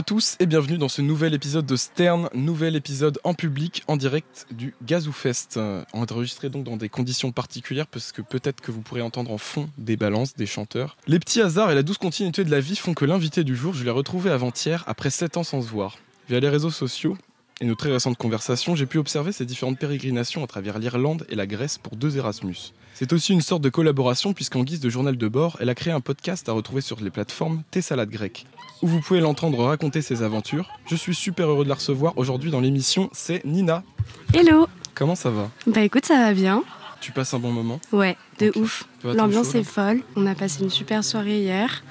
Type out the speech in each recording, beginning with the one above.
À tous et bienvenue dans ce nouvel épisode de Stern, nouvel épisode en public en direct du Gazou Fest. Euh, enregistré donc dans des conditions particulières parce que peut-être que vous pourrez entendre en fond des balances, des chanteurs. Les petits hasards et la douce continuité de la vie font que l'invité du jour, je l'ai retrouvé avant-hier après 7 ans sans se voir. Via les réseaux sociaux, et nos très récentes conversations, j'ai pu observer ces différentes pérégrinations à travers l'Irlande et la Grèce pour deux Erasmus. C'est aussi une sorte de collaboration puisqu'en guise de journal de bord, elle a créé un podcast à retrouver sur les plateformes Tes Salades Grecques, où vous pouvez l'entendre raconter ses aventures. Je suis super heureux de la recevoir aujourd'hui dans l'émission, c'est Nina. Hello Comment ça va? Bah écoute, ça va bien. Tu passes un bon moment? Ouais, de ouf. L'ambiance est folle. On a passé une super soirée hier.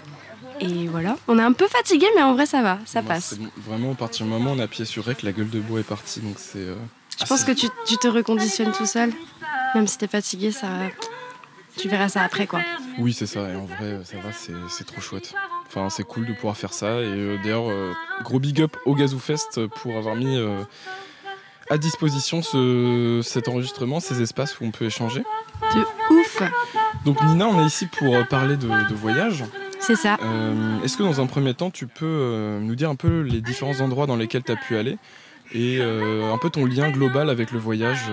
Et voilà, on est un peu fatigué, mais en vrai ça va, ça passe. Vraiment, à partir du moment où on a pied sur rec, la gueule de bois est partie, donc c'est. Euh, je pense que tu, te reconditionnes tout seul, même si t'es fatigué, ça, tu verras ça après quoi. Oui, c'est ça. Et en vrai, ça va, c'est trop chouette. Enfin, c'est cool de pouvoir faire ça. Et euh, d'ailleurs, euh, gros big up au Gazou Fest pour avoir mis à disposition ce, cet enregistrement, ces espaces où on peut échanger. De ouf. Donc Nina, on est ici pour parler de, de voyage. C'est ça. Euh, est-ce que dans un premier temps, tu peux euh, nous dire un peu les différents endroits dans lesquels tu as pu aller? Et euh, un peu ton lien global avec le voyage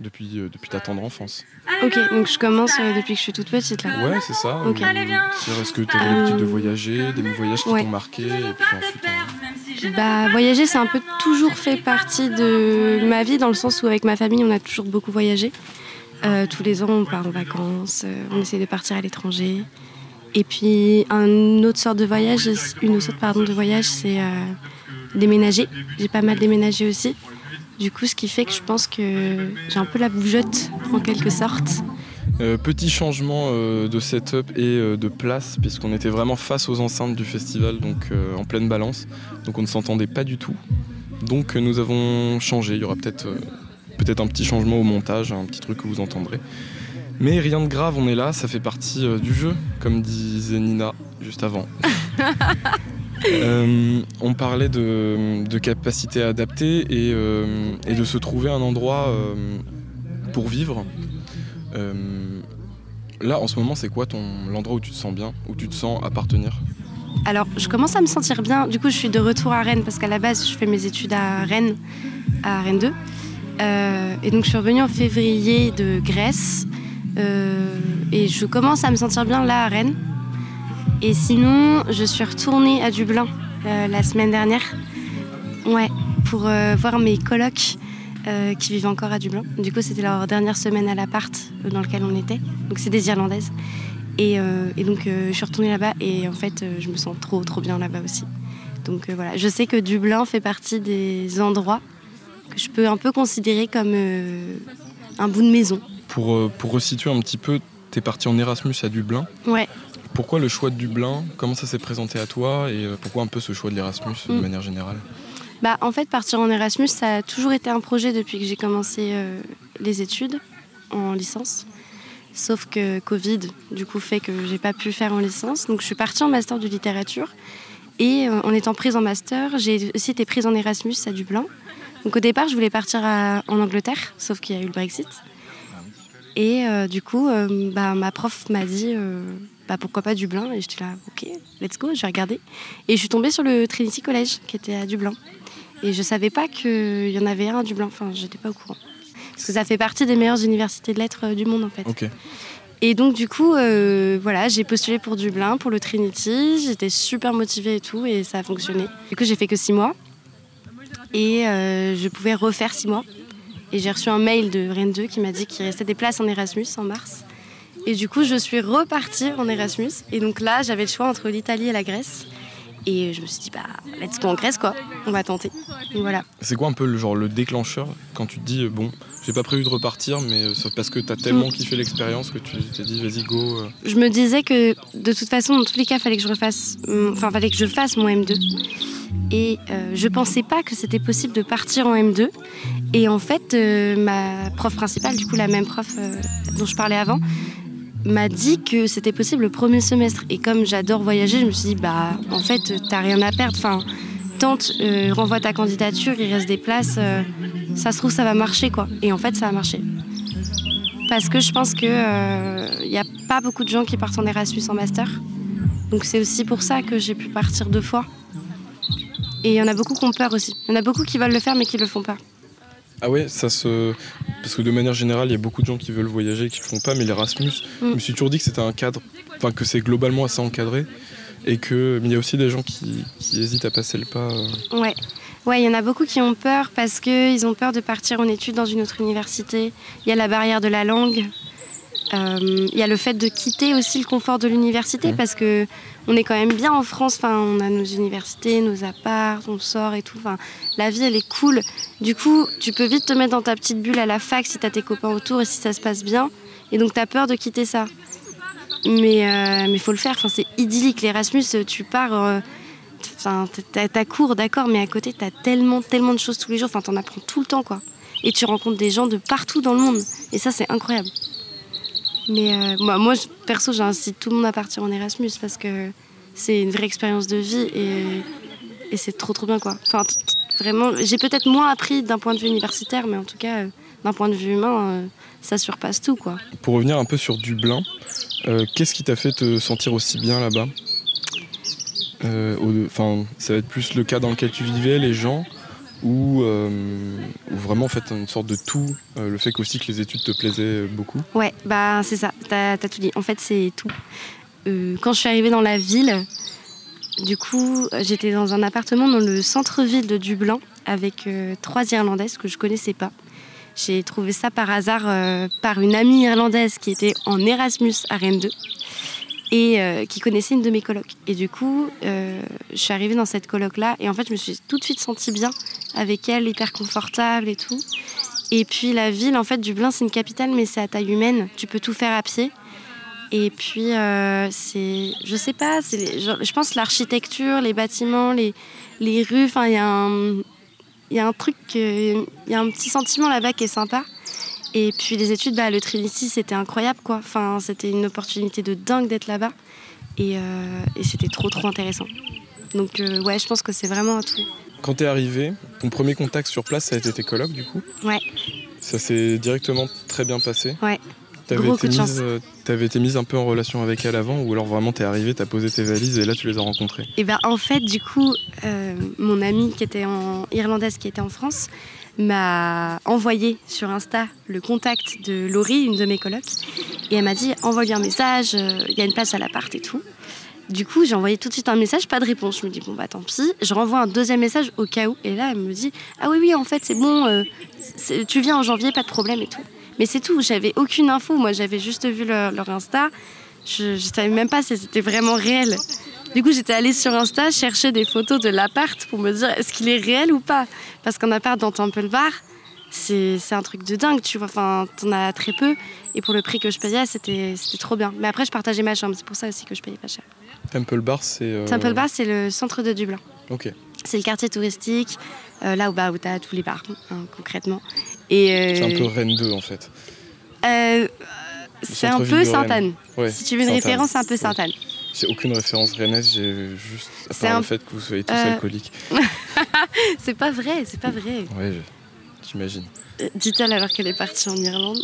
depuis, depuis ta tendre enfance Ok, donc je commence depuis que je suis toute petite là. Ouais, c'est ça. Est-ce que tu as l'habitude de voyager, des voyages qui t'ont marqué et puis ensuite, bah, voyager, c'est un peu toujours fait partie de ma vie, dans le sens où avec ma famille, on a toujours beaucoup voyagé. tous les ans, on part en vacances, on essaie de partir à l'étranger. Et puis, une autre sorte de voyage, une autre sorte pardon, de voyage, c'est euh, déménager. J'ai pas mal déménagé aussi. Du coup, ce qui fait que je pense que j'ai un peu la bougeotte en quelque sorte. Euh, petit changement euh, de setup et de place, puisqu'on était vraiment face aux enceintes du festival, donc en pleine balance. Donc on ne s'entendait pas du tout. Donc nous avons changé. Il y aura peut-être peut-être un petit changement au montage, un petit truc que vous entendrez. Mais rien de grave, on est là, ça fait partie euh, du jeu, comme disait Nina juste avant. Euh, on parlait de, capacité à adapter et, euh, de se trouver un endroit pour vivre. là, en ce moment, c'est quoi ton l'endroit où tu te sens bien, où tu te sens appartenir? Alors, je commence à me sentir bien. Du coup, je suis de retour à Rennes parce qu'à la base, je fais mes études à Rennes, à Rennes 2. et donc, je suis revenue en février de Grèce. Euh, et je commence à me sentir bien là à Rennes. Et sinon, je suis retournée à Dublin euh, la semaine dernière. Ouais, pour euh, voir mes colocs qui vivent encore à Dublin. Du coup, c'était leur dernière semaine à l'appart dans lequel on était. Donc, c'est des Irlandaises. Et, et donc, je suis retournée là-bas et en fait, je me sens trop, trop bien là-bas aussi. Donc, voilà. Je sais que Dublin fait partie des endroits que je peux un peu considérer comme un bout de maison. Pour, euh, pour resituer un petit peu, tu es parti en Erasmus à Dublin. Ouais. Pourquoi le choix de Dublin? Comment ça s'est présenté à toi? Et euh, pourquoi un peu ce choix de l'Erasmus de mm. manière générale? Bah, En fait, partir en Erasmus, ça a toujours été un projet depuis que j'ai commencé euh, les études en licence. Sauf que Covid, du coup, fait que j'ai pas pu faire en licence. Donc, je suis partie en master de littérature. Et en étant prise en master, j'ai aussi été prise en Erasmus à Dublin. Donc, au départ, je voulais partir en Angleterre, sauf qu'il y a eu le Brexit. Et euh, du coup, euh, bah, ma prof m'a dit euh, bah, pourquoi pas Dublin Et j'étais là, ok, let's go, je vais regarder. Et je suis tombée sur le Trinity College qui était à Dublin. Et je savais pas qu'il y en avait un à Dublin, enfin, j'étais pas au courant. Parce que ça fait partie des meilleures universités de lettres du monde en fait. Et donc du coup, voilà, j'ai postulé pour Dublin, pour le Trinity. J'étais super motivée et tout, et ça a fonctionné. Du coup, j'ai fait que six mois, et je pouvais refaire six mois. Et j'ai reçu un mail de Rennes 2 qui m'a dit qu'il restait des places en Erasmus en mars. Et du coup, je suis repartie en Erasmus. Et donc là, j'avais le choix entre l'Italie et la Grèce. Et je me suis dit, bah, let's go en Grèce, quoi. On va tenter. voilà. C'est quoi un peu le, genre, le déclencheur quand tu te dis, bon, j'ai pas prévu de repartir, mais euh, c'est parce que tu as tellement kiffé l'expérience que tu t'es dit, vas-y, go. Euh. Je me disais que de toute façon, dans tous les cas, fallait que je refasse, mm, enfin, fallait que je fasse mon M2. Et euh, je pensais pas que c'était possible de partir en M2. Et en fait, euh, ma prof principale, du coup la même prof euh, dont je parlais avant, m'a dit que c'était possible le premier semestre. Et comme j'adore voyager, je me suis dit, bah en fait, t'as rien à perdre. Enfin, tente, renvoie ta candidature, il reste des places. ça se trouve, ça va marcher, quoi. Et en fait, ça a marché. Parce que je pense qu'il n'y a pas beaucoup de gens qui partent en Erasmus en master. Donc c'est aussi pour ça que j'ai pu partir deux fois. Et il y en a beaucoup qui ont peur aussi. Il y en a beaucoup qui veulent le faire mais qui le font pas. Ah ouais, ça se. Parce que de manière générale, il y a beaucoup de gens qui veulent voyager et qui le font pas, mais l'Erasmus, Mm. je me suis toujours dit que c'était un cadre, enfin que c'est globalement assez encadré, et que. Mais il y a aussi des gens qui, qui hésitent à passer le pas. euh. Ouais. Ouais, il y en a beaucoup qui ont peur parce qu'ils ont peur de partir en études dans une autre université. Il y a la barrière de la langue. Euh, Il y a le fait de quitter aussi le confort de l'université parce que on est quand même bien en France. Enfin, on a nos universités, nos apparts, on sort et tout. Enfin, la vie, elle est cool. Du coup, tu peux vite te mettre dans ta petite bulle à la fac si t'as tes copains autour et si ça se passe bien. Et donc, t'as peur de quitter ça. Mais euh, mais faut le faire. Enfin, c'est idyllique. L'Erasmus, tu pars. euh, Enfin, t'as ta cours, d'accord, mais à côté, t'as tellement, tellement de choses tous les jours. Enfin, t'en apprends tout le temps, quoi. Et tu rencontres des gens de partout dans le monde. Et ça, c'est incroyable. Mais euh, moi, perso, j'incite tout le monde à partir en Erasmus parce que c'est une vraie expérience de vie et, c'est trop, trop bien, quoi. Enfin, vraiment, j'ai peut-être moins appris d'un point de vue universitaire, mais en tout cas, euh, d'un point de vue humain, euh, ça surpasse tout, quoi. Pour revenir un peu sur Dublin, qu'est-ce qui t'a fait te sentir aussi bien là-bas? Enfin, ça va être plus le cas dans lequel tu vivais, les gens, ou, euh, vraiment en fait une sorte de tout, euh, le fait qu'aussi que les études te plaisaient beaucoup. Ouais, bah c'est ça, t'as as tout dit. En fait, c'est tout. Euh, quand je suis arrivée dans la ville, du coup, j'étais dans un appartement dans le centre-ville de Dublin avec euh, trois Irlandaises que je connaissais pas. J'ai trouvé ça par hasard euh, par une amie irlandaise qui était en Erasmus à Rennes 2 et euh, qui connaissait une de mes colocs. Et du coup, euh, je suis arrivée dans cette coloc-là et en fait, je me suis tout de suite sentie bien avec elle, hyper confortable et tout. Et puis la ville, en fait, Dublin, c'est une capitale, mais c'est à taille humaine. Tu peux tout faire à pied. Et puis, euh, c'est, je sais pas, c'est, je, je pense l'architecture, les bâtiments, les, les rues. Enfin, il y a un, y a un truc, il y a un petit sentiment là-bas qui est sympa. Et puis les études, bah, le Trinity, c'était incroyable, quoi. Enfin, c'était une opportunité de dingue d'être là-bas. Et, euh, c'était trop, trop intéressant. Donc, euh, ouais, je pense que c'est vraiment un tout. Quand t'es arrivé, ton premier contact sur place, ça a été tes colocs du coup Ouais. Ça s'est directement très bien passé Ouais. T'avais été, mise, euh, t'avais été mise un peu en relation avec elle avant ou alors vraiment t'es arrivé, t'as posé tes valises et là tu les as rencontrés Et ben en fait, du coup, euh, mon amie qui était en irlandaise, qui était en France, m'a envoyé sur Insta le contact de Laurie, une de mes colocs, et elle m'a dit envoie-lui un message, euh, il y a une place à l'appart et tout. Du coup, j'ai envoyé tout de suite un message, pas de réponse. Je me dis bon bah tant pis. Je renvoie un deuxième message au cas où, et là elle me dit ah oui oui en fait c'est bon, euh, tu viens en janvier, pas de problème et tout. Mais c'est tout, j'avais aucune info. Moi j'avais juste vu leur, leur Insta. Je, je savais même pas si c'était vraiment réel. Du coup, j'étais allée sur Insta chercher des photos de l'appart pour me dire est-ce qu'il est réel ou pas? Parce qu'un appart dans Temple Bar, c'est un truc de dingue, tu vois. Enfin, t'en as très peu. Et pour le prix que je payais, c'était trop bien. Mais après, je partageais ma chambre. C'est pour ça aussi que je payais pas cher. Temple Bar, c'est. euh, Temple Bar, c'est le centre de Dublin. Ok. C'est le quartier touristique, euh, là où, bah, où t'as tous les bars, hein, concrètement. Et euh, C'est un peu Rennes 2 en fait. euh, c'est un peu. Sainte-Anne. Ouais. Si tu veux une référence, c'est un peu Sainte-Anne. J'ai aucune référence rennaise, j'ai juste. À part un- le fait que vous soyez tous alcooliques. C'est pas vrai, c'est pas vrai. Ouais, j'imagine. Dit-elle alors qu'elle est partie en Irlande.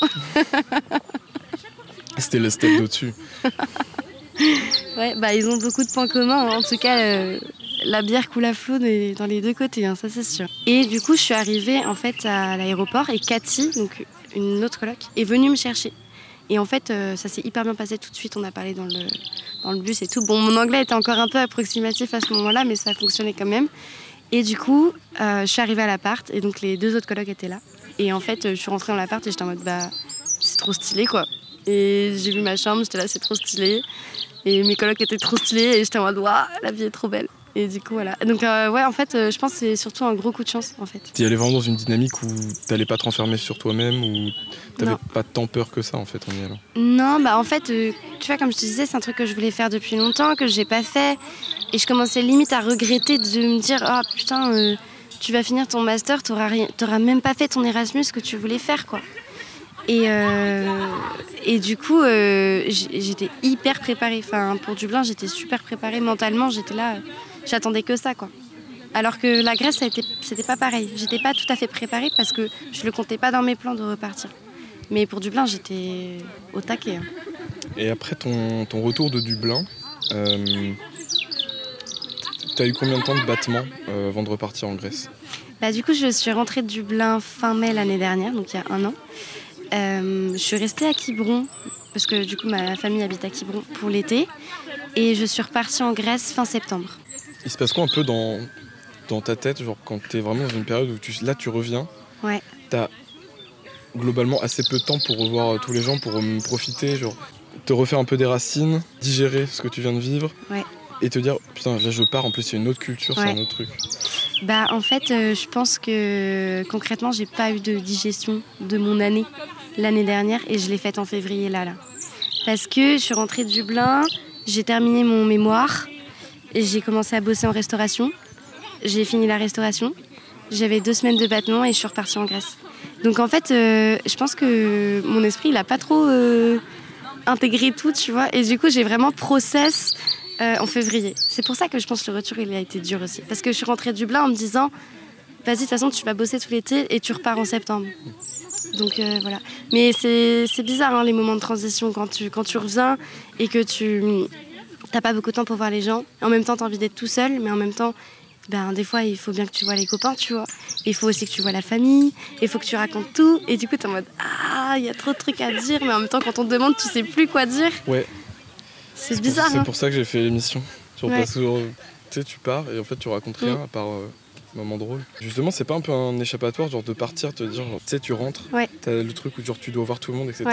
C'était le step d'au-dessus. Ouais, bah ils ont beaucoup de points communs. En tout cas, euh, la bière coule à flot dans les deux côtés, hein, ça c'est sûr. Et du coup, je suis arrivée en fait à l'aéroport et Cathy, donc une autre coloc, est venue me chercher. Et en fait, euh, ça s'est hyper bien passé tout de suite. On a parlé dans le, dans le bus et tout. Bon, mon anglais était encore un peu approximatif à ce moment-là, mais ça fonctionnait quand même. Et du coup, euh, je suis arrivée à l'appart et donc les deux autres colocs étaient là. Et en fait, je suis rentrée dans l'appart et j'étais en mode bah c'est trop stylé quoi. Et j'ai vu ma chambre, j'étais là, c'est trop stylé. Et mes colocs étaient trop stylés et j'étais en mode waouh, la vie est trop belle. Et du coup, voilà. Donc, euh, ouais, en fait, euh, je pense que c'est surtout un gros coup de chance en fait. T'y allais vraiment dans une dynamique où t'allais pas te renfermer sur toi-même ou t'avais pas tant peur que ça en fait en y allant? Non, bah en fait, euh, tu vois, comme je te disais, c'est un truc que je voulais faire depuis longtemps, que j'ai pas fait. Et je commençais limite à regretter de me dire Ah putain, tu vas finir ton master, t'auras rien- t'auras même pas fait ton Erasmus que tu voulais faire, quoi. Et, euh, et du coup, euh, j'étais hyper préparée. Enfin, pour Dublin, j'étais super préparée mentalement. J'étais là, j'attendais que ça, quoi. Alors que la Grèce, c'était pas pareil. J'étais pas tout à fait préparée parce que je le comptais pas dans mes plans de repartir. Mais pour Dublin, j'étais au taquet. hein. Et après ton, ton retour de Dublin, euh, as eu combien de temps de battement euh, avant de repartir en Grèce? Bah, Du coup, je suis rentrée de Dublin fin mai l'année dernière, donc il y a un an. Euh, je suis restée à Quiberon, parce que du coup, ma famille habite à Quiberon pour l'été. Et je suis repartie en Grèce fin septembre. Il se passe quoi un peu dans, dans ta tête, genre quand tu es vraiment dans une période où tu, là tu reviens? Ouais. T'as globalement assez peu de temps pour revoir tous les gens, pour profiter, genre te refaire un peu des racines, digérer ce que tu viens de vivre. Ouais. Et te dire, putain, là je pars, en plus c'est une autre culture, c'est un autre truc. Bah en fait, euh, je pense que concrètement, j'ai pas eu de digestion de mon année l'année dernière et je l'ai faite en février là là. Parce que je suis rentrée de Dublin, j'ai terminé mon mémoire et j'ai commencé à bosser en restauration. J'ai fini la restauration. J'avais deux semaines de battement et je suis repartie en Grèce. Donc en fait, euh, je pense que mon esprit, il a pas trop euh, intégré tout, tu vois. Et du coup, j'ai vraiment process euh, en février. C'est pour ça que je pense que le retour, il a été dur aussi. Parce que je suis rentrée de Dublin en me disant, vas-y, de toute façon, tu vas bosser tout l'été et tu repars en septembre. Donc voilà. Mais c'est bizarre, hein, les moments de transition, quand tu, quand tu reviens et que tu t'as pas beaucoup de temps pour voir les gens. En même temps, tu as envie d'être tout seul, mais en même temps, ben, des fois, il faut bien que tu vois les copains, tu vois. Il faut aussi que tu vois la famille, il faut que tu racontes tout. Et du coup, tu es en mode Ah, il y a trop de trucs à dire, mais en même temps, quand on te demande, tu sais plus quoi dire. Ouais. C'est bizarre. C'est hein. pour ça que j'ai fait l'émission. Tu sais, tu pars et en fait, tu racontes rien mm. à part. Euh, moment drôle. Justement, c'est pas un peu un échappatoire, genre de partir, te dire, tu sais, tu rentres, ouais. t'as le truc où genre, tu dois voir tout le monde, etc.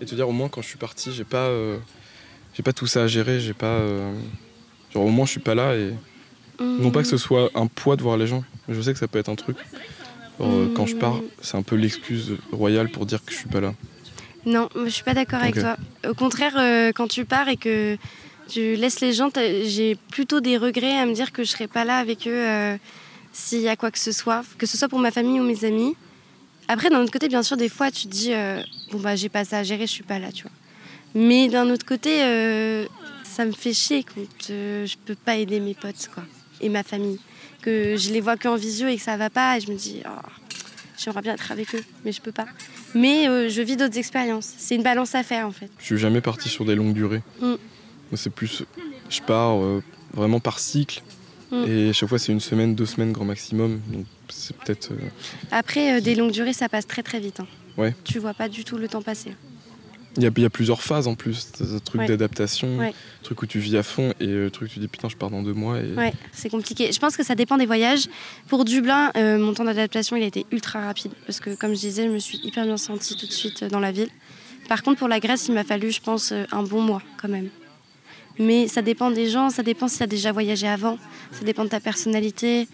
Et te dire, au moins, quand je suis parti, j'ai pas, euh, j'ai pas tout ça à gérer, j'ai pas. Euh, genre, au moins, je suis pas là et non pas que ce soit un poids de voir les gens, mais je sais que ça peut être un truc. Euh, quand je pars, c'est un peu l'excuse royale pour dire que je suis pas là. Non, je suis pas d'accord avec toi. Au contraire, euh, quand tu pars et que tu laisses les gens, j'ai plutôt des regrets à me dire que je serai pas là avec eux s'il y a quoi que ce soit, que ce soit pour ma famille ou mes amis. Après, d'un autre côté, bien sûr, des fois, tu te dis bon bah j'ai pas ça à gérer, je suis pas là, tu vois. Mais d'un autre côté, ça me fait chier quand je peux pas aider mes potes, quoi et ma famille. Que je les vois qu'en visio et que ça va pas, et je me dis, oh, j'aimerais bien être avec eux, mais je peux pas. Mais euh, je vis d'autres expériences. C'est une balance à faire en fait. Je suis jamais parti sur des longues durées. Mm. C'est plus, je pars euh, vraiment par cycle. Mm. Et chaque fois, c'est une semaine, deux semaines grand maximum. Donc c'est peut-être. Euh, Après, des longues durées, ça passe très très vite. Hein. Ouais. Tu vois pas du tout le temps passer. Il y, a, plusieurs phases en plus, un truc d'adaptation, truc où tu vis à fond et le truc où tu dis putain je pars dans deux mois. Et... Ouais, c'est compliqué. Je pense que ça dépend des voyages. Pour Dublin, euh, mon temps d'adaptation il a été ultra rapide parce que comme je disais, je me suis hyper bien sentie tout de suite dans la ville. Par contre pour la Grèce, il m'a fallu je pense euh, un bon mois quand même. Mais ça dépend des gens, ça dépend si tu as déjà voyagé avant, ça dépend de ta personnalité.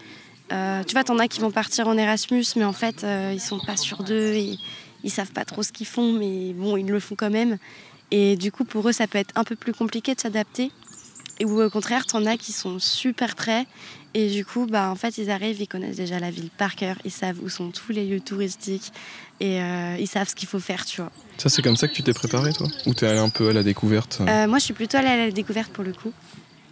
Euh, tu vois, t'en as qui vont partir en Erasmus, mais en fait, ils sont pas sûrs d'eux et ils savent pas trop ce qu'ils font, mais bon, ils le font quand même. Et du coup, pour eux, ça peut être un peu plus compliqué de s'adapter. Ou au contraire, t'en as qui sont super prêts. Et du coup, bah, en fait, ils arrivent, ils connaissent déjà la ville par cœur, ils savent où sont tous les lieux touristiques et euh, ils savent ce qu'il faut faire, tu vois. Ça, c'est comme ça que tu t'es préparé, toi? Ou t'es allé un peu à la découverte euh, Moi, je suis plutôt allée à la découverte pour le coup.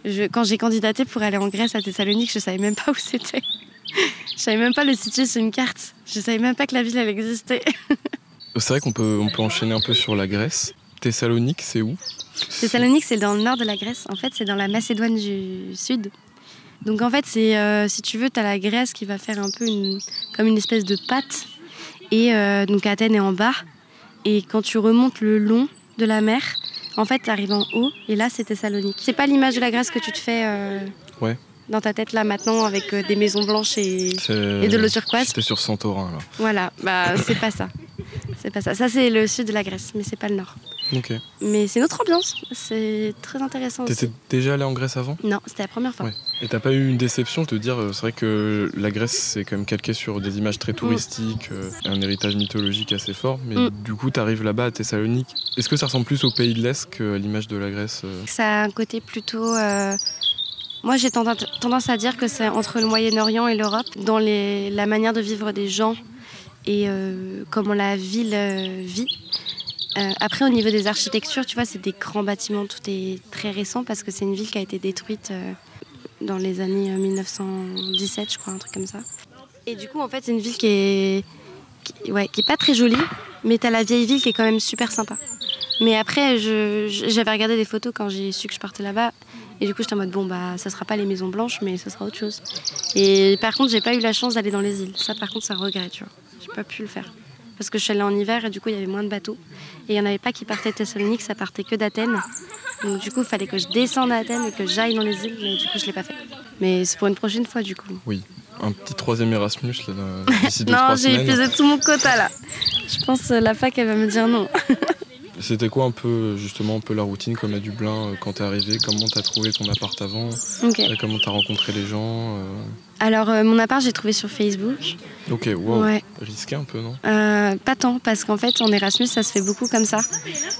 Je, quand j'ai candidaté pour aller en Grèce à Thessalonique, je savais même pas où c'était. je savais même pas le situer sur une carte. Je savais même pas que la ville, elle existait. C'est vrai qu'on peut, on peut enchaîner un peu sur la Grèce. Thessalonique, c'est où? Thessalonique, c'est dans le nord de la Grèce. En fait, c'est dans la Macédoine du Sud. Donc en fait, c'est euh, si tu veux, tu as la Grèce qui va faire un peu une, comme une espèce de pâte. Et euh, donc Athènes est en bas. Et quand tu remontes le long de la mer, en fait, tu arrives en haut. Et là, c'est Thessalonique. C'est pas l'image de la Grèce que tu te fais euh, ouais. dans ta tête là maintenant avec des maisons blanches et, et de l'eau turquoise. C'était sur Santorin là. Voilà, bah c'est pas ça. C'est pas ça. Ça, c'est le sud de la Grèce, mais c'est pas le nord. Mais c'est notre ambiance. C'est très intéressant. T'étais déjà allé en Grèce avant? Non, c'était la première fois. Et t'as pas eu une déception de te dire, euh, c'est vrai que la Grèce, c'est quand même calqué sur des images très touristiques, euh, un héritage mythologique assez fort, mais mm. du coup, t'arrives là-bas à Thessalonique. Est-ce que ça ressemble plus au pays de l'Est qu'à l'image de la Grèce euh? Ça a un côté plutôt. Moi, j'ai tendance à dire que c'est entre le Moyen-Orient et l'Europe, dans les... la manière de vivre des gens et euh, comment la ville euh, vit. Euh, après, au niveau des architectures, tu vois, c'est des grands bâtiments, tout est très récent parce que c'est une ville qui a été détruite dans les années 1917, je crois, un truc comme ça. Et du coup, en fait, c'est une ville qui est, ouais, qui est pas très jolie, mais tu as la vieille ville qui est quand même super sympa. Mais après, j'avais regardé des photos quand j'ai su que je partais là-bas, Et du coup, j'étais en mode, bon, bah, ça sera pas les Maisons Blanches, mais ça sera autre chose. Et par contre, j'ai pas eu la chance d'aller dans les îles. Ça, par contre, un regret, tu vois. J'ai pas pu le faire. Parce que je suis allée en hiver et du coup, il y avait moins de bateaux. Et il y en avait pas qui partaient de Thessalonique, ça partait que d'Athènes. Donc du coup, il fallait que je descende à Athènes et que j'aille dans les îles, mais du coup, je l'ai pas fait. Mais c'est pour une prochaine fois, du coup. Oui, un petit troisième Erasmus là, d'ici deux, non, j'ai épuisé tout mon quota là. Je pense euh, la fac, elle va me dire non. C'était quoi un peu justement un peu la routine comme à Dublin euh, quand t'es arrivé? Comment t'as trouvé ton appart avant? Ok. Euh, Comment t'as rencontré les gens euh, Alors, euh, mon appart, j'ai trouvé sur Facebook. Ok, wow, Ouais. risqué un peu non? Euh, pas tant, parce qu'en fait, en Erasmus, ça se fait beaucoup comme ça.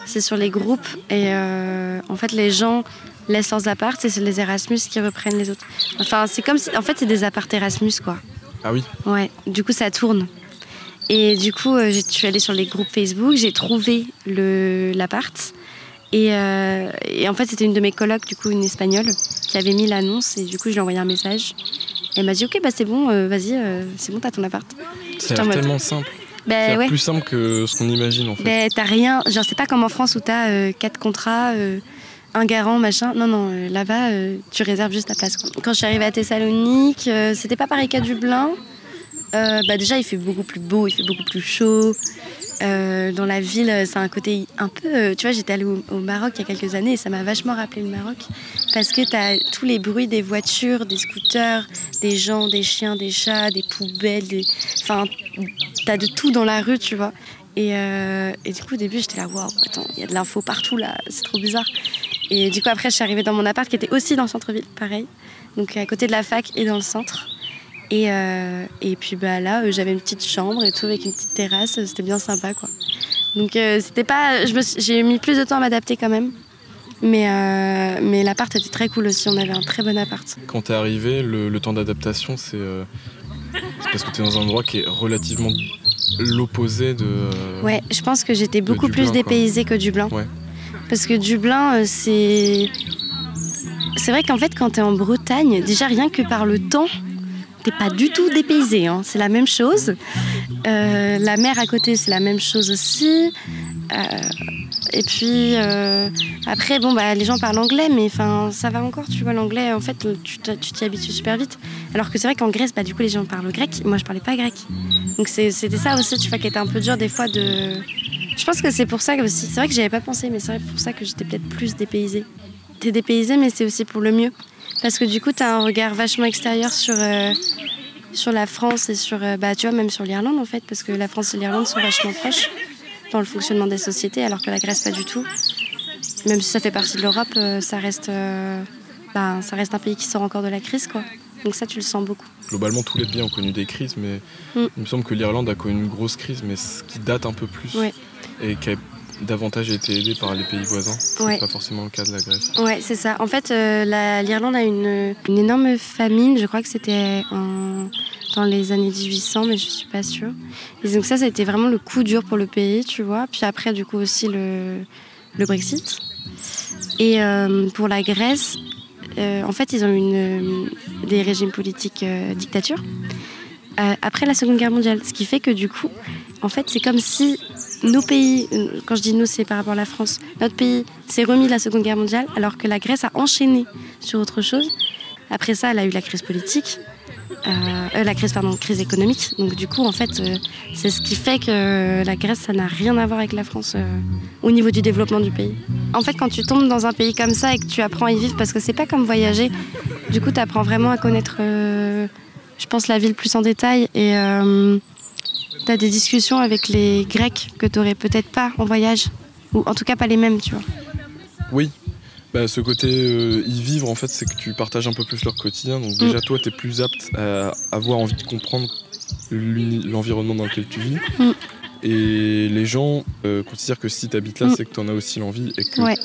C'est sur les groupes. Et euh, en fait, les gens laissent leurs apparts et c'est les Erasmus qui reprennent les autres. Enfin, c'est comme si. En fait, c'est des apparts Erasmus, quoi. Ah oui, Ouais, du coup, ça tourne. Et du coup, euh, je suis allée sur les groupes Facebook, j'ai trouvé l'appart. Et, euh, et en fait, c'était une de mes colocs, du coup, une espagnole, qui avait mis l'annonce. Et du coup, je lui ai envoyé un message. Et elle m'a dit Ok, bah c'est bon, euh, vas-y, euh, c'est bon, t'as ton appart. mode- tellement simple. C'est ouais. plus simple que ce qu'on imagine en fait. Ben, t'as rien. Genre, c'est pas comme en France où t'as quatre contrats, un garant, machin. Non, non, là-bas, tu réserves juste ta place. quoi. Quand je suis arrivée à Thessalonique, c'était pas pareil qu'à Dublin. Euh, bah, déjà, il fait beaucoup plus beau, il fait beaucoup plus chaud. Euh, dans la ville, c'est un côté un peu. euh, tu vois, j'étais allée au, Maroc il y a quelques années et ça m'a vachement rappelé le Maroc. Parce que t'as tous les bruits des voitures, des scooters, des gens, des chiens, des chats, des poubelles. Enfin, t'as de tout dans la rue, tu vois. Et du coup, au début, j'étais là, waouh, attends, il y a de l'info partout là, c'est trop bizarre. Et du coup, après, je suis arrivée dans mon appart qui était aussi dans le centre-ville, pareil. Donc, à côté de la fac et dans le centre. Et, euh, et puis bah, là, euh, j'avais une petite chambre et tout avec une petite terrasse, c'était bien sympa quoi. Donc, euh, c'était pas. J'ai mis plus de temps à m'adapter quand même. Mais, mais l'appart était très cool aussi, on avait un très bon appart. Quand t'es arrivé, le, le temps d'adaptation, c'est parce que t'es dans un endroit qui est relativement l'opposé de. Ouais, je pense que j'étais beaucoup Dublin, plus quoi. dépaysée que Dublin. Ouais. Parce que Dublin, c'est. C'est vrai qu'en fait, quand t'es en Bretagne, déjà rien que par le temps, t'es pas du tout dépaysé. hein. C'est la même chose. Euh, la mer à côté, c'est la même chose aussi. Euh, et puis euh, après, bon, bah, les gens parlent anglais, mais enfin, ça va encore, tu vois, l'anglais, en fait, tu t'y habitues super vite. Alors que c'est vrai qu'en Grèce, bah, du coup, les gens parlent grec. Moi, je parlais pas grec. Donc c'était ça aussi, tu vois, qui était un peu dur des fois de. Je pense que c'est pour ça aussi. C'est vrai que j'y avais pas pensé, mais c'est vrai pour ça que j'étais peut-être plus dépaysée. T'es dépaysée, mais c'est aussi pour le mieux. Parce que du coup, t'as un regard vachement extérieur sur, euh, sur la France et sur, euh, bah, tu vois, même sur l'Irlande en fait, parce que la France et l'Irlande sont vachement proches dans le fonctionnement des sociétés, alors que la Grèce pas du tout. Même si ça fait partie de l'Europe, euh, ça reste, bah, ça reste un pays qui sort encore de la crise, quoi. Donc ça, tu le sens beaucoup. Globalement, tous les pays ont connu des crises, mais Mm. il me semble que l'Irlande a connu une grosse crise, mais ce qui date un peu plus Ouais. et qui a davantage été aidée par les pays voisins. C'est Ouais. pas forcément le cas de la Grèce. Ouais, c'est ça. En fait, euh, la- l'Irlande a une, une énorme famine. Je crois que c'était dans les années 1800, mais je suis pas sûre. Et donc ça, ça a été vraiment le coup dur pour le pays, tu vois. Puis après, du coup aussi le, le Brexit. Et euh, pour la Grèce, euh, en fait, ils ont eu une, des régimes politiques euh, dictature après la Seconde Guerre mondiale. Ce qui fait que du coup, en fait, c'est comme si nos pays, euh, quand je dis nous, c'est par rapport à la France, notre pays s'est remis de la Seconde Guerre mondiale, alors que la Grèce a enchaîné sur autre chose. Après ça, elle a eu la crise politique, euh, euh, la crise, pardon, crise économique. Donc du coup, en fait, c'est ce qui fait que la Grèce, ça n'a rien à voir avec la France au niveau du développement du pays. En fait, quand tu tombes dans un pays comme ça et que tu apprends à y vivre, parce que c'est pas comme voyager, du coup, tu apprends vraiment à connaître, je pense, la ville plus en détail et tu as des discussions avec les Grecs que tu aurais peut-être pas en voyage, ou en tout cas pas les mêmes, tu vois? Oui. Bah, ce côté euh, y vivre, en fait, c'est que tu partages un peu plus leur quotidien. Donc, déjà, toi, tu es plus apte à avoir envie de comprendre l'environnement dans lequel tu vis. Mm. Et les gens euh, considèrent que si tu habites là, Mm. c'est que tu en as aussi l'envie et que Ouais.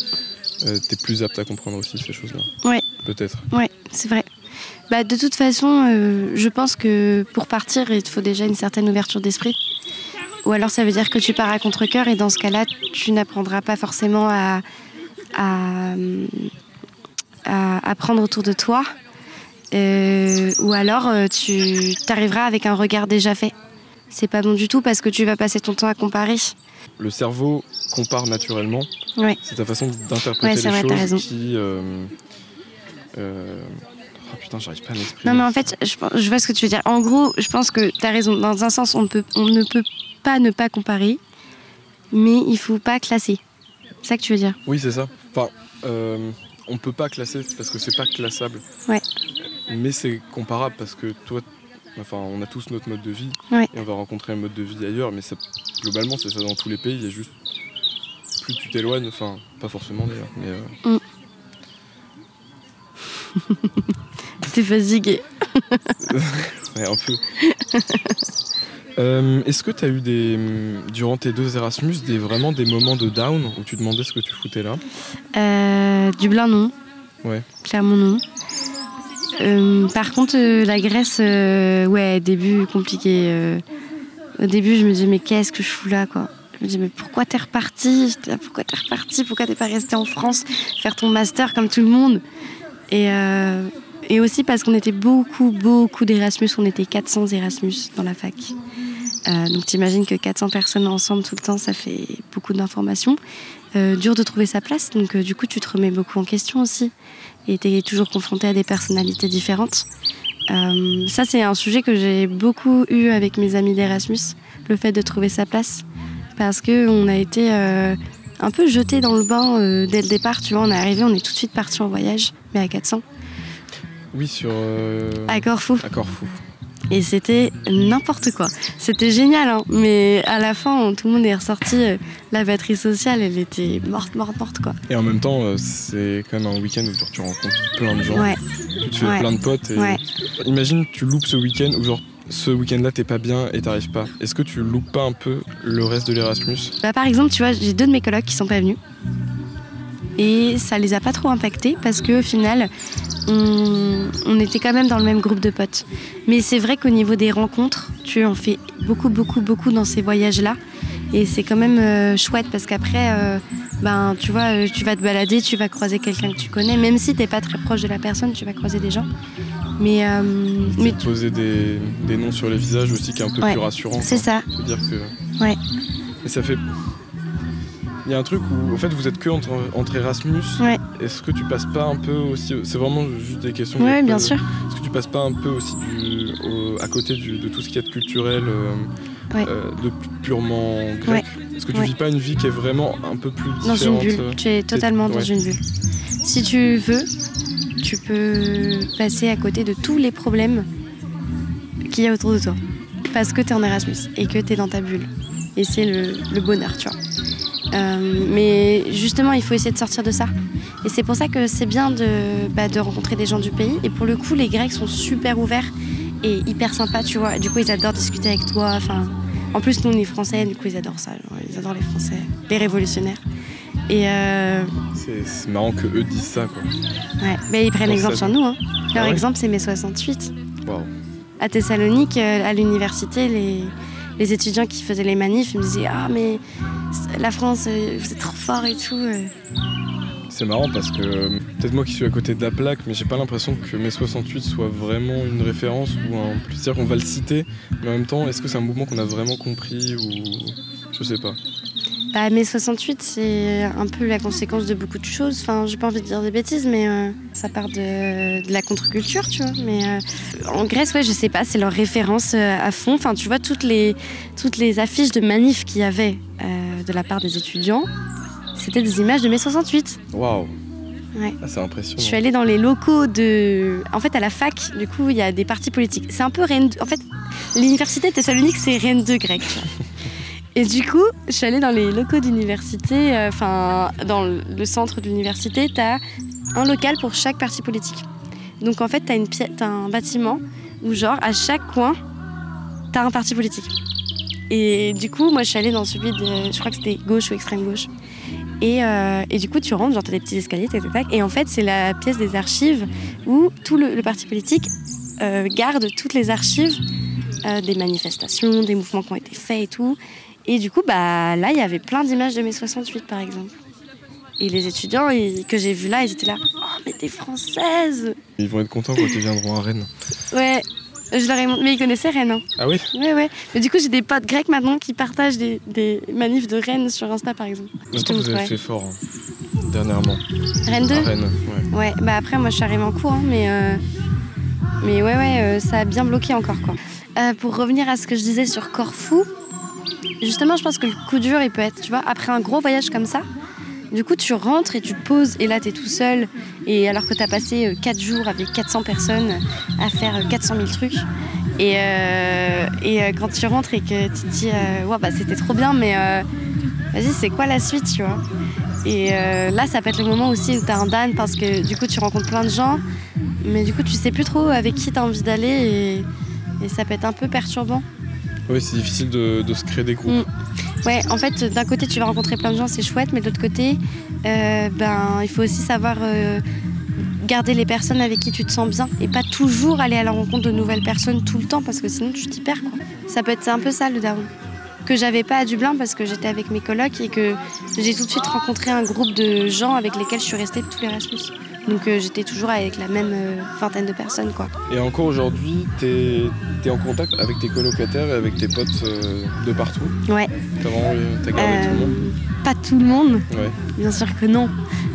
tu es plus apte à comprendre aussi ces choses-là. Ouais. Peut-être. Ouais, c'est vrai. Bah, de toute façon, euh, je pense que pour partir, il te faut déjà une certaine ouverture d'esprit. Ou alors ça veut dire que tu pars à contre-coeur et dans ce cas-là, tu n'apprendras pas forcément à, à, à apprendre autour de toi. Euh, ou alors euh, tu t'arriveras avec un regard déjà fait. C'est pas bon du tout parce que tu vas passer ton temps à comparer. Le cerveau compare naturellement. Ouais. C'est ta façon d'interpréter Ouais, les vrai, choses qui, euh, Euh, Oh putain, j'arrive pas à m'exprimer. Non, mais en fait, je, je, vois ce que tu veux dire. En gros, je pense que tu as raison. Dans un sens, on, peut, on ne peut pas ne pas comparer, mais il faut pas classer. C'est ça que tu veux dire? Oui, c'est ça. Enfin, euh, on peut pas classer parce que c'est pas classable. Ouais. Mais c'est comparable parce que toi, enfin, on a tous notre mode de vie ouais. et on va rencontrer un mode de vie ailleurs, mais ça, globalement, c'est ça dans tous les pays. Il y a juste plus tu t'éloignes, enfin, pas forcément d'ailleurs, mais. Euh... Mm. T'es fatigué. ouais, un peu. euh, Est-ce que tu as eu des, durant tes deux Erasmus des, vraiment des moments de down où tu demandais ce que tu foutais là? Euh, Dublin, non. Ouais. Clairement, non. Euh, par contre, la Grèce, ouais, début compliqué. au début, je me dis, mais qu'est-ce que je fous là, quoi? Je me dis, mais pourquoi t'es reparti? Pourquoi t'es reparti? Pourquoi t'es pas resté en France? Faire ton master comme tout le monde? Et, et aussi parce qu'on était beaucoup, beaucoup d'Erasmus. On était 400 Erasmus dans la fac. Euh, donc t'imagines que 400 personnes ensemble tout le temps, ça fait beaucoup d'informations. Euh, dur de trouver sa place, donc euh, du coup tu te remets beaucoup en question aussi. Et t'es toujours confronté à des personnalités différentes. Euh, ça c'est un sujet que j'ai beaucoup eu avec mes amis d'Erasmus, le fait de trouver sa place. Parce qu'on a été euh, un peu jeté dans le bain dès le départ, tu vois, on est arrivé, on est tout de suite parti en voyage, mais à 400. Oui, sur. euh, À Corfou. À Corfou. Et c'était n'importe quoi. C'était génial, hein. mais à la fin, on- tout le monde est ressorti. euh, la batterie sociale, elle était morte, morte, morte, quoi. Et en même temps, euh, c'est quand même un week-end où genre, tu rencontres plein de gens, Ouais, tu te fais Ouais. plein de potes. Et... ouais. Imagine, tu loupes ce week-end ou genre ce week-end-là t'es pas bien et t'arrives pas. Est-ce que tu loupes pas un peu le reste de l'Erasmus? Bah, par exemple, tu vois, j'ai deux de mes colocs qui sont pas venus. Et ça les a pas trop impactés parce qu'au final, on, on était quand même dans le même groupe de potes. Mais c'est vrai qu'au niveau des rencontres, tu en fais beaucoup, beaucoup, beaucoup dans ces voyages-là. Et c'est quand même euh, chouette parce qu'après, euh, ben, tu vois, euh, tu vas te balader, tu vas croiser quelqu'un que tu connais. Même si t'es pas très proche de la personne, tu vas croiser des gens. Mais, euh, mais tu- Poser des, des noms sur les visages aussi qui est un peu Ouais, plus rassurant. c'est ça. Se dire que. Ouais. Mais ça fait. Il y a un truc où, en fait, vous êtes que entre, entre Erasmus. Ouais. Est-ce que tu passes pas un peu aussi. C'est vraiment juste des questions. que Ouais, je bien sûr. Est-ce que tu passes pas un peu aussi du, au- à côté du- de tout ce qui est de culturel, euh, Ouais. euh, de purement grec? Est-ce que tu Ouais. vis pas une vie qui est vraiment un peu plus Dans une bulle. euh, Tu es totalement dans ouais. une bulle. Si tu veux, tu peux passer à côté de tous les problèmes qu'il y a autour de toi. Parce que tu es en Erasmus et que tu es dans ta bulle. Et c'est le, le bonheur, tu vois. Euh, mais justement, il faut essayer de sortir de ça. Et c'est pour ça que c'est bien de, bah, de rencontrer des gens du pays. Et pour le coup, les Grecs sont super ouverts et hyper sympas, tu vois. Du coup, ils adorent discuter avec toi. Enfin, en plus, nous, on est français, du coup, ils adorent ça. genre, Ils adorent les Français, les révolutionnaires. Et euh, C'est marrant que eux disent ça, quoi. ouais. Mais ils prennent Dans exemple sa sur nous. Hein. Leur Ah ouais exemple, c'est mai 68. Waouh. À Thessalonique, euh, à l'université, les, les étudiants qui faisaient les manifs ils me disaient Ah, mais la France, euh, vous êtes trop fort et tout. euh. C'est marrant parce que euh, peut-être moi qui suis à côté de la plaque, mais j'ai pas l'impression que mai 68 soit vraiment une référence ou un. C'est-à-dire qu'on va le citer, mais en même temps, est-ce que c'est un mouvement qu'on a vraiment compris ou je sais pas. Bah, mai 68, c'est un peu la conséquence de beaucoup de choses. Enfin, j'ai pas envie de dire des bêtises, mais euh, ça part de, de la contre-culture, tu vois. Mais euh, en Grèce, ouais, je sais pas, c'est leur référence à fond. Enfin, tu vois, toutes les, toutes les affiches de manifs qu'il y avait euh, de la part des étudiants, c'était des images de mai 68. Waouh. Ouais. Ah, c'est impressionnant. Je suis allée dans les locaux de. En fait, à la fac, du coup, il y a des partis politiques. C'est un peu Rennes. En fait, l'université de Thessalonique, c'est Rennes 2 grec. Et du coup, je suis allée dans les locaux d'université, euh, enfin, dans le centre de l'université, tu as un local pour chaque parti politique. Donc, en fait, tu as, un bâtiment où, genre, à chaque coin, tu as un parti politique. Et du coup, moi, je suis allée dans celui de. Je crois que c'était gauche ou extrême gauche. Et, euh, et du coup, tu rentres, genre, t'as des petits escaliers, tac, tac, tac. Et en fait, c'est la pièce des archives où tout le, le parti politique euh, garde toutes les archives euh, des manifestations, des mouvements qui ont été faits et tout. Et du coup, bah, là, il y avait plein d'images de mai 68, par exemple. Et les étudiants ils- que j'ai vus là, ils étaient là. Oh, mais t'es française Ils vont être contents quand ils viendront à Rennes. Ouais, je leur ai montré. Mais ils connaissaient Rennes, hein. Ah oui Ouais, ouais. Mais du coup, j'ai des potes grecs maintenant qui partagent des, des manifs de Rennes sur Insta, par exemple. Je te Maintenant, vous avez fait fort. hein. dernièrement. Rennes 2 À Rennes, ouais. Ouais, bah après, moi je suis arrivée en cours, hein, mais, euh, mais ouais, ouais, euh, ça a bien bloqué encore quoi. Euh, pour revenir à ce que je disais sur Corfou, justement, je pense que le coup dur, il peut être, tu vois, après un gros voyage comme ça, du coup, tu rentres et tu te poses, et là, tu es tout seul, et alors que tu as passé 4 jours avec 400 personnes à faire euh, 400 000 trucs, et, euh, et euh, quand tu rentres et que tu te dis, euh, ouais, bah c'était trop bien, mais euh, vas-y, c'est quoi la suite, tu vois? Et euh, là, ça peut être le moment aussi où tu as un Dan, parce que du coup, tu rencontres plein de gens, mais du coup, tu sais plus trop avec qui tu as envie d'aller, et, et ça peut être un peu perturbant. Oui, c'est difficile de, de se créer des groupes. Mm. Ouais, en fait, d'un côté, tu vas rencontrer plein de gens, c'est chouette, mais de l'autre côté, euh, ben, il faut aussi savoir euh, garder les personnes avec qui tu te sens bien et pas toujours aller à la rencontre de nouvelles personnes tout le temps parce que sinon tu t'y perds. Quoi. Ça peut être un peu ça le daron. Que j'avais pas à Dublin parce que j'étais avec mes colocs et que j'ai tout de suite rencontré un groupe de gens avec lesquels je suis restée tout l'Erasmus. Donc euh, j'étais toujours avec la même euh, vingtaine de personnes quoi. Et encore aujourd'hui, t'es es en contact avec tes colocataires et avec tes potes euh, de partout? Ouais. T'as vraiment t'as gardé tout le monde? Pas tout le monde, Ouais. Bien sûr que non,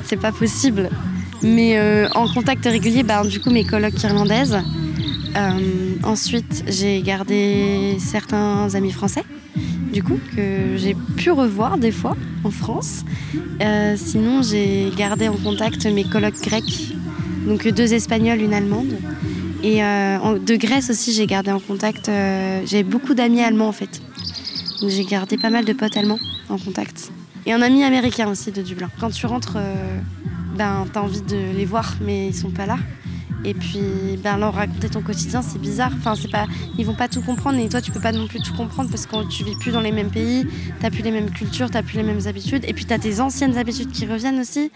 c'est pas possible. Mais en contact régulier, bah, du coup, mes colocs irlandaises. Ensuite, j'ai gardé certains amis français, du coup, que j'ai pu revoir des fois en France. Euh, sinon, j'ai gardé en contact mes colocs grecs, donc deux espagnols, une allemande. Et euh, de Grèce aussi, j'ai gardé en contact. euh, j'ai beaucoup d'amis allemands en fait. Donc j'ai gardé pas mal de potes allemands en contact. Et un ami américain aussi de Dublin. Quand tu rentres, euh, ben, t'as envie de les voir, mais ils sont pas là. Et puis, ben, leur raconter ton quotidien, c'est bizarre. Enfin, c'est pas, ils vont pas tout comprendre, et toi, tu peux pas non plus tout comprendre parce que tu vis plus dans les mêmes pays, t'as plus les mêmes cultures, t'as plus les mêmes habitudes, et puis t'as tes anciennes habitudes qui reviennent aussi.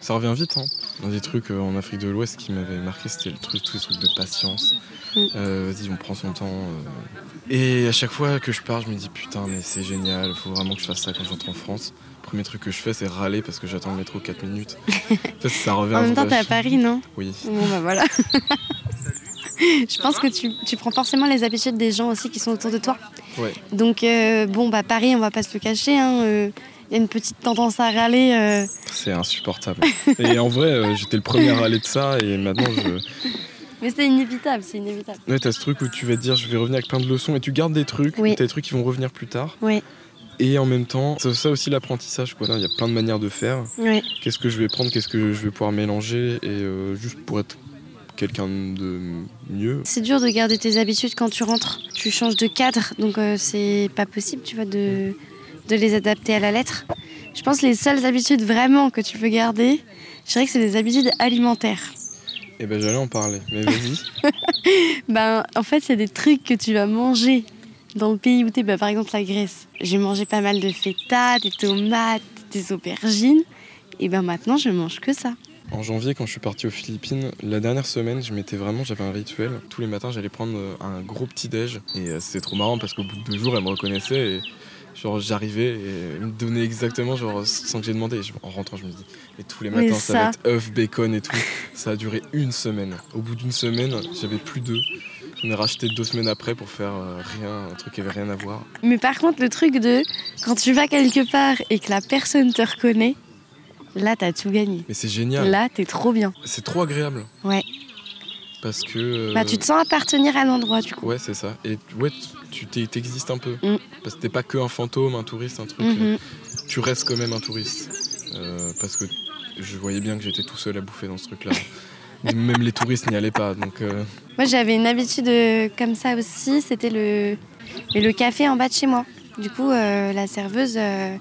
Ça revient vite, hein. Un des trucs euh, en Afrique de l'Ouest qui m'avait marqué, c'était le truc, tous les trucs de patience. Mm. Euh, Vas-y, on prend son temps. euh. Et à chaque fois que je pars, je me dis putain, mais c'est génial, faut vraiment que je fasse ça quand j'entre en France. Premier truc que je fais, c'est râler parce que j'attends le métro 4 minutes. en fait, ça revient En même temps, t'es à Paris, non Oui. Bon, bah voilà. Je pense que tu, tu prends forcément les habitudes des gens aussi qui sont autour de toi. Ouais. Donc, euh, bon, bah Paris, on va pas se le cacher. hein, euh, Il y a une petite tendance à râler. euh, C'est insupportable. et en vrai, euh, j'étais le premier à râler de ça et maintenant je. Mais c'est inévitable, c'est inévitable. Ouais, t'as ce truc où tu vas te dire je vais revenir avec plein de leçons et tu gardes des trucs, Oui. t'as des trucs qui vont revenir plus tard. Oui. Et en même temps, c'est ça aussi l'apprentissage, quoi. Il y a plein de manières de faire. Qu'est-ce que je vais prendre, qu'est-ce que je vais pouvoir mélanger et euh, juste pour être quelqu'un de mieux. C'est dur de garder tes habitudes quand tu rentres. Tu changes de cadre, donc euh, c'est pas possible, tu vois, de, de les adapter à la lettre. Je pense que les seules habitudes vraiment que tu peux garder, je dirais que c'est des habitudes alimentaires. Et ben j'allais en parler, mais vas-y. Ben, en fait, a des trucs que tu vas manger dans le pays où tu es. par exemple, la Grèce. J'ai mangé pas mal de feta, des tomates, des aubergines. Et ben maintenant, je mange que ça. En janvier, quand je suis parti aux Philippines, la dernière semaine, je m'étais vraiment, j'avais un rituel. Tous les matins, j'allais prendre euh, un gros petit déj. Et euh, c'était trop marrant parce qu'au bout de deux jours, elle me reconnaissait. Et genre, j'arrivais et elle me donnait exactement, genre, sans que j'ai demandé. Et je- en rentrant, je me dis, et tous les matins, ça, ça- va être œuf, bacon et tout. Ça a duré une semaine. Au bout d'une semaine, j'avais plus d'œufs. J'en ai racheté deux semaines après pour faire euh, rien, un truc qui avait rien à voir. Mais par contre, le truc de quand tu vas quelque part et que la personne te reconnaît, là, t'as tout gagné. Mais c'est génial. Là, t'es trop bien. C'est trop agréable. Ouais. Parce que. euh, Bah, tu te sens appartenir à l'endroit, du coup. Ouais, c'est ça. Et ouais, tu t'es- t'existes un peu. Mm. Parce que t'es pas que un fantôme, un touriste, un truc. euh, Mhm. Tu restes quand même un touriste. Euh, parce que je voyais bien que j'étais tout seul à bouffer dans ce truc-là. même les touristes n'y allaient pas. Donc, euh, Moi, j'avais une habitude euh, comme ça aussi. C'était le, le café en bas de chez moi. Du coup, euh, la serveuse, euh,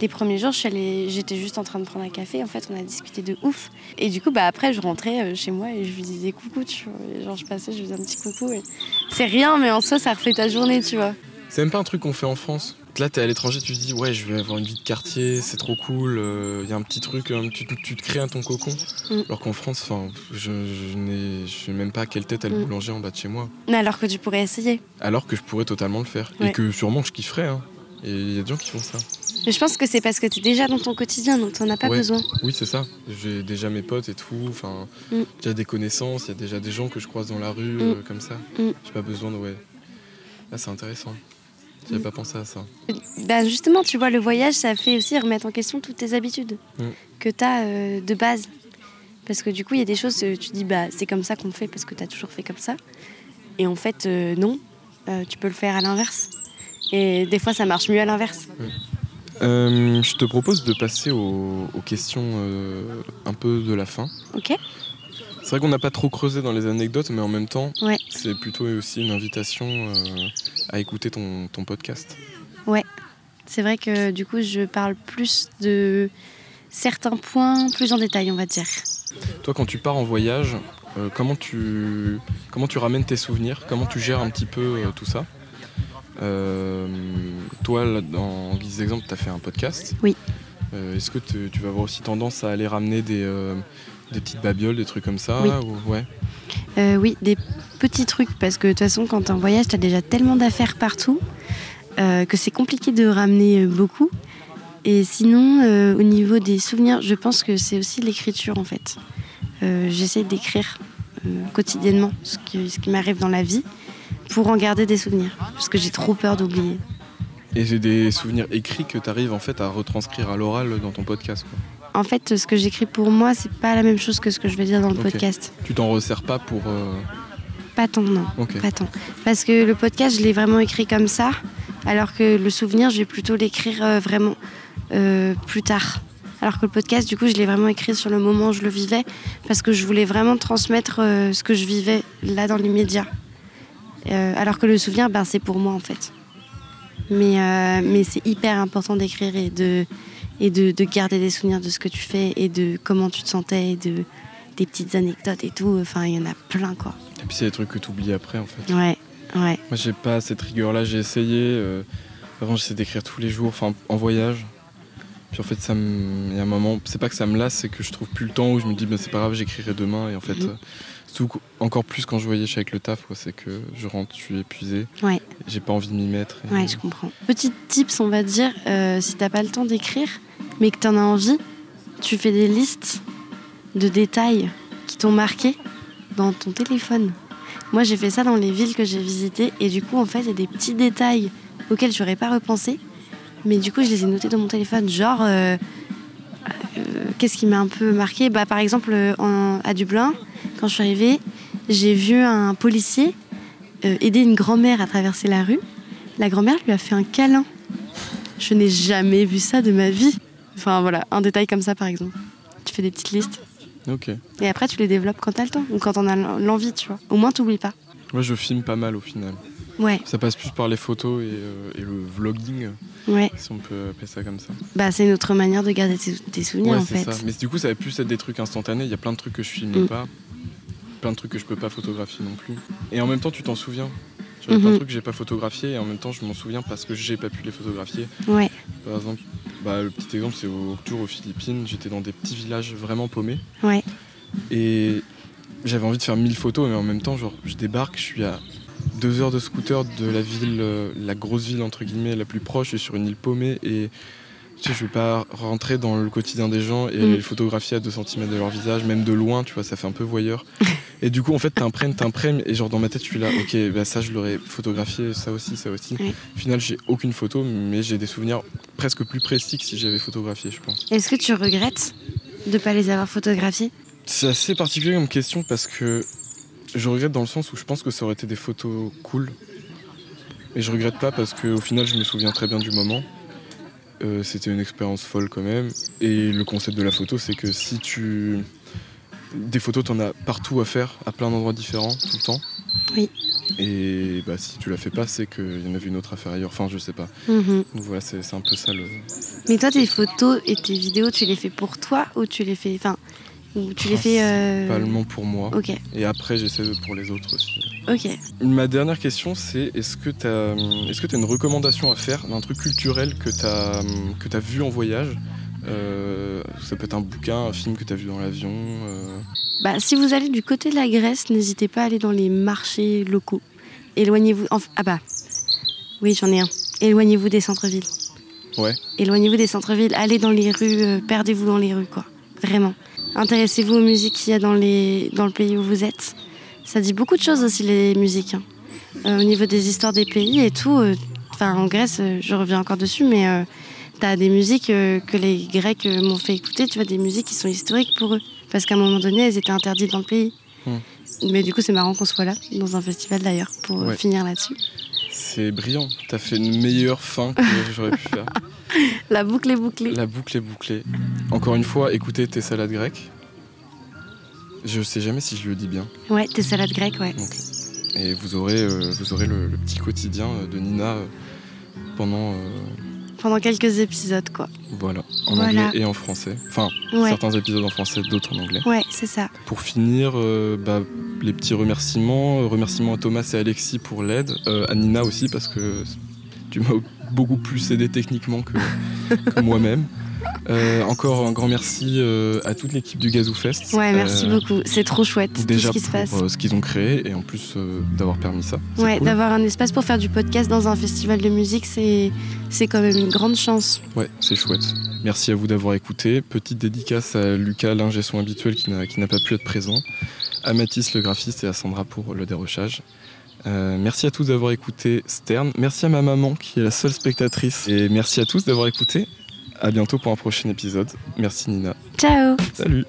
les premiers jours, j'étais juste en train de prendre un café. En fait, on a discuté de ouf. Et du coup, bah, après, je rentrais chez moi et je lui disais coucou, tu vois. Et genre, je passais, je lui faisais un petit coucou. Et... C'est rien, mais en soi, ça refait ta journée, tu vois. c'est même pas un truc qu'on fait en France. Là, t'es à l'étranger, tu te dis, ouais, je vais avoir une vie de quartier, c'est trop cool. Il y a un petit truc, euh, tu, te- tu te crées un ton cocon. Mm. Alors qu'en France, je, je je sais même pas à quelle tête a le Mm. boulanger en bas de chez moi. Mais alors que tu pourrais essayer. Alors que je pourrais totalement le faire. Et que sûrement je kifferais. Hein. Et il y a des gens qui font ça. Mais je pense que c'est parce que tu es déjà dans ton quotidien, donc t'en as pas Ouais. besoin. Oui, c'est ça. J'ai déjà mes potes et tout. Enfin, Mm. déjà des connaissances. Il y a déjà des gens que je croise dans la rue Mm. euh, comme ça. J'ai pas besoin de. Ouais. Là, c'est intéressant. J'avais pas pensé à ça. Bah justement, tu vois, le voyage, ça fait aussi remettre en question toutes tes habitudes Mm. que tu as de base. Parce que du coup, il y a des choses, euh, tu dis, bah, c'est comme ça qu'on fait parce que tu as toujours fait comme ça. Et en fait, euh, non, Euh, tu peux le faire à l'inverse. Et des fois, ça marche mieux à l'inverse. Euh, je te propose de passer aux, aux questions euh, un peu de la fin. Ok C'est vrai qu'on n'a pas trop creusé dans les anecdotes, mais en même temps, Ouais. c'est plutôt aussi une invitation euh, à écouter ton, ton podcast. C'est vrai que du coup, je parle plus de certains points plus en détail, on va dire. Toi, quand tu pars en voyage, euh, comment, tu, comment tu ramènes tes souvenirs? Comment tu gères un petit peu euh, tout ça? Euh, Toi, là, en guise d'exemple, tu as fait un podcast. Oui. Est-ce que tu vas avoir aussi tendance à aller ramener des, des petites babioles, des trucs comme ça? Oui. ou- ouais. Euh, oui, des petits trucs, parce que de toute façon, quand t'es en voyage, t'as déjà tellement d'affaires partout euh, que c'est compliqué de ramener euh, beaucoup. Et sinon, au niveau des souvenirs, je pense que c'est aussi l'écriture en fait. J'essaie d'écrire quotidiennement ce qui, ce qui m'arrive dans la vie pour en garder des souvenirs, parce que j'ai trop peur d'oublier. Et j'ai des souvenirs écrits que tu arrives en fait à retranscrire à l'oral dans ton podcast. quoi. En fait, ce que j'écris pour moi, c'est pas la même chose que ce que je vais dire dans le podcast. Tu t'en resserres pas pour. euh, Pas tant, non. Pas tant. Parce que le podcast, je l'ai vraiment écrit comme ça, alors que le souvenir, je vais plutôt l'écrire euh, vraiment euh, plus tard. Alors que le podcast, du coup, je l'ai vraiment écrit sur le moment où je le vivais, parce que je voulais vraiment transmettre ce que je vivais là dans l'immédiat. Alors que le souvenir, ben, c'est pour moi en fait. Mais, mais c'est hyper important d'écrire et, de, et de, de garder des souvenirs de ce que tu fais et de comment tu te sentais et de, des petites anecdotes et tout. Enfin, il y en a plein quoi. Et puis c'est des trucs que tu oublies après en fait. Ouais, ouais. Moi j'ai pas cette rigueur là, j'ai essayé. euh, avant j'essaie d'écrire tous les jours, enfin en voyage. Puis en fait ça. Il y a un moment, c'est pas que ça me lasse, c'est que je trouve plus le temps où je me dis ben c'est pas grave, j'écrirai demain. Et en fait, Mhm. euh, qu- encore plus quand je voyage avec le taf, c'est que je rentre, je suis épuisé. Ouais. J'ai pas envie de m'y mettre. et- Ouais, je comprends. Petit tips, on va dire, euh, si t'as pas le temps d'écrire, mais que t'en as envie, tu fais des listes de détails qui t'ont marqué dans ton téléphone. Moi, j'ai fait ça dans les villes que j'ai visitées, et du coup, en fait, il y a des petits détails auxquels j'aurais pas repensé, mais du coup, je les ai notés dans mon téléphone. Genre, euh, euh, qu'est-ce qui m'a un peu marqué? Bah, Par exemple, en- à Dublin, quand je suis arrivée, j'ai vu un policier euh, aider une grand-mère à traverser la rue. La grand-mère lui a fait un câlin. Je n'ai jamais vu ça de ma vie. Enfin voilà, un détail comme ça par exemple. Tu fais des petites listes Ok. et après tu les développes quand t'as le temps ou quand on a l'envie, tu vois. Au moins t'oublies pas. Moi je filme pas mal au final. Ouais, Ça passe plus par les photos et, euh, et le vlogging, ouais. si on peut appeler ça comme ça. Bah c'est une autre manière de garder tes, tes souvenirs ouais, en c'est fait. ça. Mais du coup, ça va plus être des trucs instantanés. Il y a plein de trucs que je filme Mm. pas, plein de trucs que je peux pas photographier non plus. Et en même temps, tu t'en souviens. Tu vois, a plein Mhm. de trucs que j'ai pas photographiés et en même temps, je m'en souviens parce que j'ai pas pu les photographier. Ouais, Par exemple, bah, le petit exemple, c'est au tour aux Philippines. J'étais dans des petits villages vraiment paumés ouais. et j'avais envie de faire 1000 photos, mais en même temps, genre, je débarque, je suis à deux heures de scooter de la ville, euh, la grosse ville entre guillemets, la plus proche, je suis sur une île paumée et tu sais, je vais pas rentrer dans le quotidien des gens et aller les photographier à 2 cm de leur visage, même de loin, tu vois, ça fait un peu voyeur. et du coup, en fait, t'imprègnes, t'imprègnes, et genre dans ma tête, je suis là, ok, bah ça, je l'aurais photographié, ça aussi, ça aussi. Ouais. Au final, j'ai aucune photo, mais j'ai des souvenirs presque plus précis que si j'avais photographié, je pense. Est-ce que tu regrettes de pas les avoir photographiés C'est assez particulier comme question parce que je regrette dans le sens où je pense que ça aurait été des photos cool. Et je regrette pas parce qu'au final, je me souviens très bien du moment. Euh, C'était une expérience folle quand même. Et le concept de la photo, c'est que si tu. Des photos, t'en as partout à faire, à plein d'endroits différents, tout le temps. Oui. Et bah, si tu la fais pas, c'est qu'il y en avait une autre à faire ailleurs. Enfin, je sais pas. Mhm. Donc voilà, c'est un peu ça le. Mais toi, tes photos et tes vidéos, tu les fais pour toi ou tu les fais. Enfin, ou tu les fais. euh, Principalement pour moi. Ok, Et après, j'essaie pour les autres aussi. ok. Ma dernière question, c'est est-ce que tu as, que as une recommandation à faire d'un truc culturel que tu as, que as vu en voyage? Euh, Ça peut être un bouquin, un film que tu as vu dans l'avion. euh, Bah, si vous allez du côté de la Grèce, n'hésitez pas à aller dans les marchés locaux. Éloignez-vous. Ah bah, oui, j'en ai un. Éloignez-vous des centres-villes. Ouais. Éloignez-vous des centres-villes. Allez dans les rues. euh, Perdez-vous dans les rues, quoi. Vraiment. Intéressez-vous aux musiques qu'il y a dans, les... dans le pays où vous êtes. Ça dit beaucoup de choses aussi, les musiques. hein. Au niveau des histoires des pays et tout, enfin en Grèce, je reviens encore dessus, mais euh, t'as des musiques euh, que les Grecs euh, m'ont fait écouter, tu vois, des musiques qui sont historiques pour eux, parce qu'à un moment donné, elles étaient interdites dans le pays. Hmm. Mais du coup, c'est marrant qu'on soit là, dans un festival d'ailleurs, pour euh, Ouais. finir là-dessus. C'est brillant. T'as fait une meilleure fin que j'aurais pu faire. La boucle est bouclée. La boucle est bouclée. Encore une fois, écoutez tes salades grecques. Je sais jamais si je le dis bien. Ouais, tes salades grecques, ouais. Donc, et vous aurez, euh, vous aurez le, le petit quotidien de Nina pendant, euh, Pendant quelques épisodes, quoi. voilà, en Voilà. anglais et en français. Enfin, Ouais, certains épisodes en français, d'autres en anglais. ouais, c'est ça. Pour finir, euh, bah, les petits remerciements. Euh, Remerciements à Thomas et Alexis pour l'aide. Euh, à Nina aussi, parce que tu m'as beaucoup plus aidé techniquement que, que moi-même. Euh, encore un grand merci euh, à toute l'équipe du Gazou Fest. Ouais, merci Euh, beaucoup. C'est trop chouette, Déjà tout ce qui se pour passe. euh, ce qu'ils ont créé et en plus d'avoir permis ça. Ouais, cool. d'avoir un espace pour faire du podcast dans un festival de musique, c'est c'est quand même une grande chance. Ouais, c'est chouette. Merci à vous d'avoir écouté. Petite dédicace à Lucas, l'ingé son habituel qui n'a qui n'a pas pu être présent, à Mathis, le graphiste, et à Sandra pour le dérochage. Euh, merci à tous d'avoir écouté Stern. Merci à ma maman qui est la seule spectatrice. Et merci à tous d'avoir écouté. À bientôt pour un prochain épisode. Merci Nina. Ciao Salut